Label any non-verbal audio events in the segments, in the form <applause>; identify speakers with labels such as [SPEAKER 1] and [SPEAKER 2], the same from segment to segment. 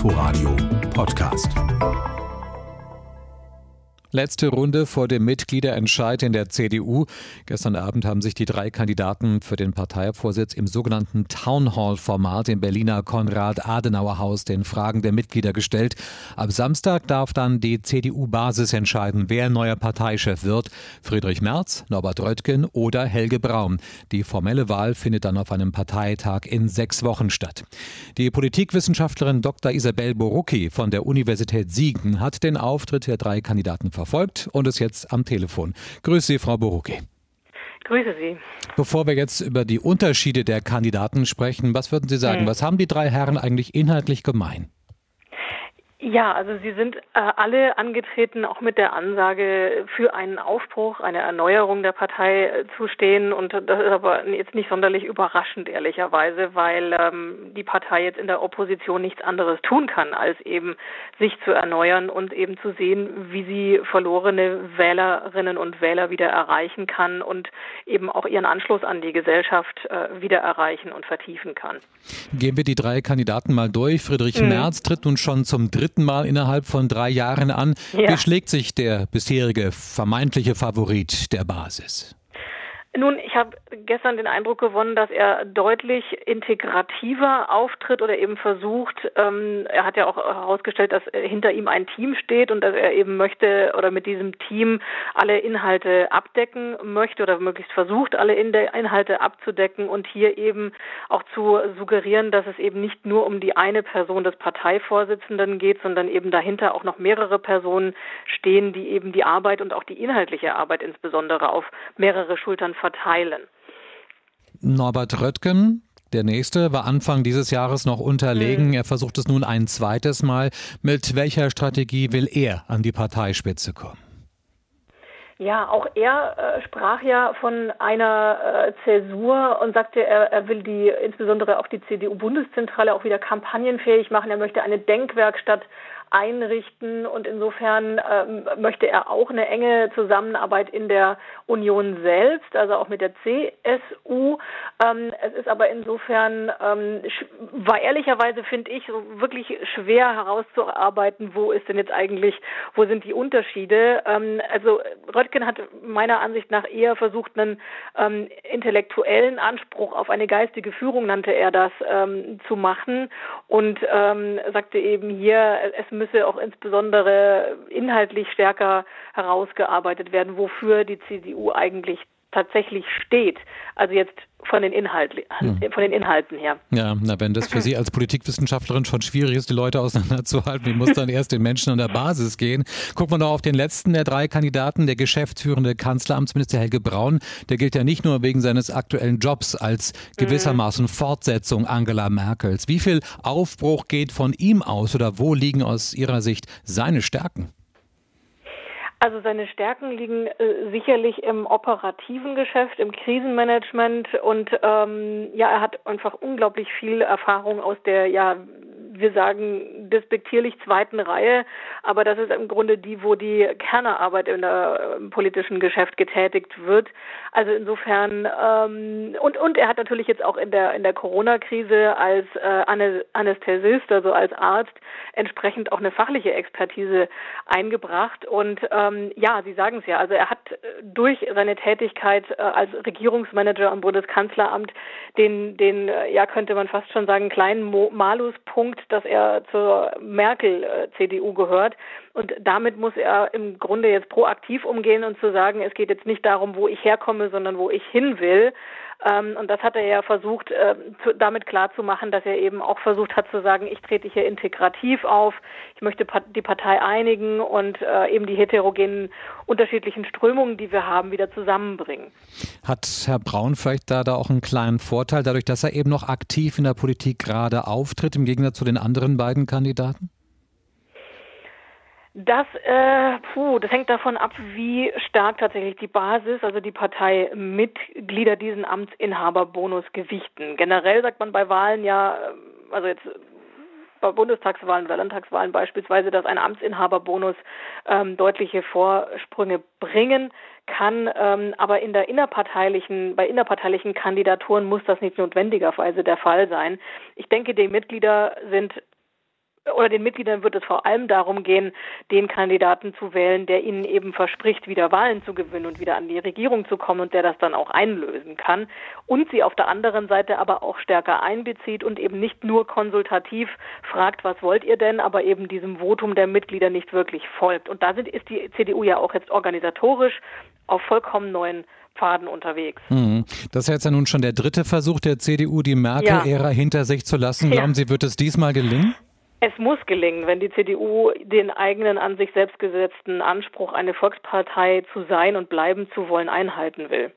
[SPEAKER 1] Inforadio Podcast.
[SPEAKER 2] Letzte Runde vor dem Mitgliederentscheid in der CDU. Gestern Abend haben sich die drei Kandidaten für den Parteivorsitz im sogenannten Town Hall Format im Berliner Konrad-Adenauer-Haus den Fragen der Mitglieder gestellt. Ab Samstag darf dann die CDU-Basis entscheiden, wer neuer Parteichef wird. Friedrich Merz, Norbert Röttgen oder Helge Braun. Die formelle Wahl findet dann auf einem Parteitag in sechs Wochen statt. Die Politikwissenschaftlerin Dr. Isabel Borucki von der Universität Siegen hat den Auftritt der drei Kandidaten verfolgt und ist jetzt am Telefon. Grüße Sie, Frau Borucki.
[SPEAKER 3] Grüße Sie.
[SPEAKER 2] Bevor wir jetzt über die Unterschiede der Kandidaten sprechen, was würden Sie sagen? Hm. Was haben die drei Herren eigentlich inhaltlich gemein?
[SPEAKER 3] Ja, also Sie sind äh, alle angetreten, auch mit der Ansage, für einen Aufbruch, eine Erneuerung der Partei äh, zu stehen. Und das ist aber jetzt nicht sonderlich überraschend, ehrlicherweise, weil ähm, die Partei jetzt in der Opposition nichts anderes tun kann, als eben sich zu erneuern und eben zu sehen, wie sie verlorene Wählerinnen und Wähler wieder erreichen kann und eben auch ihren Anschluss an die Gesellschaft äh, wieder erreichen und vertiefen kann.
[SPEAKER 2] Gehen wir die drei Kandidaten mal durch. Friedrich hm. Merz tritt nun schon zum dritten dritten Mal innerhalb von drei Jahren an. Ja. Wie schlägt sich der bisherige vermeintliche Favorit der Basis?
[SPEAKER 3] Nun, ich habe gestern den Eindruck gewonnen, dass er deutlich integrativer auftritt oder eben versucht. Ähm, er hat ja auch herausgestellt, dass hinter ihm ein Team steht und dass er eben möchte oder mit diesem Team alle Inhalte abdecken möchte oder möglichst versucht, alle Inhalte abzudecken und hier eben auch zu suggerieren, dass es eben nicht nur um die eine Person des Parteivorsitzenden geht, sondern eben dahinter auch noch mehrere Personen stehen, die eben die Arbeit und auch die inhaltliche Arbeit insbesondere auf mehrere Schultern verteilen.
[SPEAKER 2] Norbert Röttgen, der nächste war Anfang dieses Jahres noch unterlegen. Mhm. Er versucht es nun ein zweites Mal. Mit welcher Strategie will er an die Parteispitze kommen?
[SPEAKER 3] Ja, auch er äh, sprach ja von einer äh, Zäsur und sagte, er, er will die, insbesondere auch die CDU-Bundeszentrale auch wieder kampagnenfähig machen. Er möchte eine Denkwerkstatt einrichten und insofern ähm, möchte er auch eine enge Zusammenarbeit in der Union selbst, also auch mit der CSU. Ähm, es ist aber insofern, ähm, war ehrlicherweise, finde ich, wirklich schwer herauszuarbeiten, wo ist denn jetzt eigentlich, wo sind die Unterschiede. Ähm, also Röttgen hat meiner Ansicht nach eher versucht, einen ähm, intellektuellen Anspruch auf eine geistige Führung, nannte er das, ähm, zu machen und sagte eben hier, es müsse auch insbesondere inhaltlich stärker herausgearbeitet werden, wofür die CDU eigentlich tatsächlich steht. Also jetzt von den, Inhalt, hm. von den Inhalten her.
[SPEAKER 2] Ja, na, wenn das für Sie als Politikwissenschaftlerin schon schwierig ist, die Leute auseinanderzuhalten, wie muss dann <laughs> erst den Menschen an der Basis gehen? Gucken wir doch auf den letzten der drei Kandidaten, der geschäftsführende Kanzleramtsminister Helge Braun. Der gilt ja nicht nur wegen seines aktuellen Jobs als gewissermaßen Fortsetzung Angela Merkels. Wie viel Aufbruch geht von ihm aus oder wo liegen aus Ihrer Sicht seine Stärken?
[SPEAKER 3] Also seine Stärken liegen äh, sicherlich im operativen Geschäft, im Krisenmanagement und ähm, ja, er hat einfach unglaublich viel Erfahrung aus der ja wir sagen despektierlich zweiten Reihe, aber das ist im Grunde die, wo die Kernerarbeit in der äh, politischen Geschäft getätigt wird. Also insofern ähm, und und er hat natürlich jetzt auch in der in der Corona-Krise als äh, Anästhesist, also als Arzt, entsprechend auch eine fachliche Expertise eingebracht. Und ähm, ja, Sie sagen es ja, also er hat äh, durch seine Tätigkeit äh, als Regierungsmanager am Bundeskanzleramt den den äh, ja könnte man fast schon sagen kleinen Maluspunkt dass er zur Merkel-CDU gehört. Und damit muss er im Grunde jetzt proaktiv umgehen und zu sagen, es geht jetzt nicht darum, wo ich herkomme, sondern wo ich hin will. Ähm, und das hat er ja versucht, äh, damit klarzumachen, dass er eben auch versucht hat zu sagen, ich trete hier integrativ auf, ich möchte die Partei einigen und äh, eben die heterogenen unterschiedlichen Strömungen, die wir haben, wieder zusammenbringen.
[SPEAKER 2] Hat Herr Braun vielleicht da, da auch einen kleinen Vorteil, dadurch, dass er eben noch aktiv in der Politik gerade auftritt, im Gegensatz zu den anderen beiden Kandidaten?
[SPEAKER 3] Das, äh, puh, das hängt davon ab, wie stark tatsächlich die Basis, also die Parteimitglieder diesen Amtsinhaberbonus gewichten. Generell sagt man bei Wahlen ja, äh, also jetzt bei Bundestagswahlen oder Landtagswahlen beispielsweise, dass ein Amtsinhaberbonus ähm, deutliche Vorsprünge bringen kann, ähm, aber in der innerparteilichen, bei innerparteilichen Kandidaturen muss das nicht notwendigerweise der Fall sein. Ich denke, die Mitglieder sind oder den Mitgliedern wird es vor allem darum gehen, den Kandidaten zu wählen, der ihnen eben verspricht, wieder Wahlen zu gewinnen und wieder an die Regierung zu kommen und der das dann auch einlösen kann. Und sie auf der anderen Seite aber auch stärker einbezieht und eben nicht nur konsultativ fragt, was wollt ihr denn, aber eben diesem Votum der Mitglieder nicht wirklich folgt. Und da sind, ist die CDU ja auch jetzt organisatorisch auf vollkommen neuen Pfaden unterwegs.
[SPEAKER 2] Hm. Das ist jetzt ja nun schon der dritte Versuch der CDU, die Merkel-Ära ja. hinter sich zu lassen. Glauben ja. Sie, wird es diesmal gelingen?
[SPEAKER 3] Es muss gelingen, wenn die CDU den eigenen an sich selbst gesetzten Anspruch, eine Volkspartei zu sein und bleiben zu wollen, einhalten will.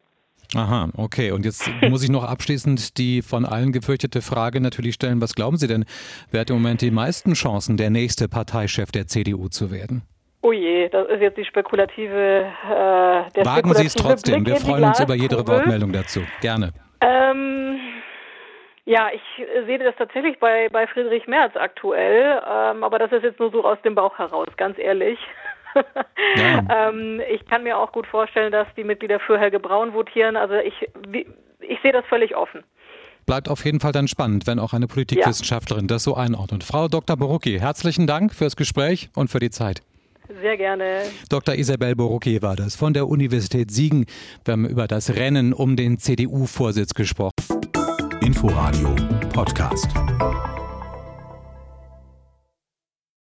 [SPEAKER 2] Aha, okay. Und jetzt muss ich noch abschließend die von allen gefürchtete Frage natürlich stellen. Was glauben Sie denn, wer hat im Moment die meisten Chancen, der nächste Parteichef der CDU zu werden?
[SPEAKER 3] Oh je, das ist jetzt die spekulative.
[SPEAKER 2] Äh, der Wagen Sie es trotzdem. Blick Wir freuen uns über jede Wortmeldung dazu. Gerne.
[SPEAKER 3] Ähm, ja, ich sehe das tatsächlich bei, bei Friedrich Merz aktuell, ähm, aber das ist jetzt nur so aus dem Bauch heraus, ganz ehrlich. Ja. <laughs> ähm, ich kann mir auch gut vorstellen, dass die Mitglieder für Helge Braun votieren. Also ich, ich sehe das völlig offen.
[SPEAKER 2] Bleibt auf jeden Fall dann spannend, wenn auch eine Politikwissenschaftlerin ja. das so einordnet. Frau Dr. Borucki, herzlichen Dank fürs Gespräch und für die Zeit.
[SPEAKER 3] Sehr gerne.
[SPEAKER 2] Dr. Isabel Borucki war das von der Universität Siegen. Wir haben über das Rennen um den CDU-Vorsitz gesprochen.
[SPEAKER 1] Inforadio Podcast.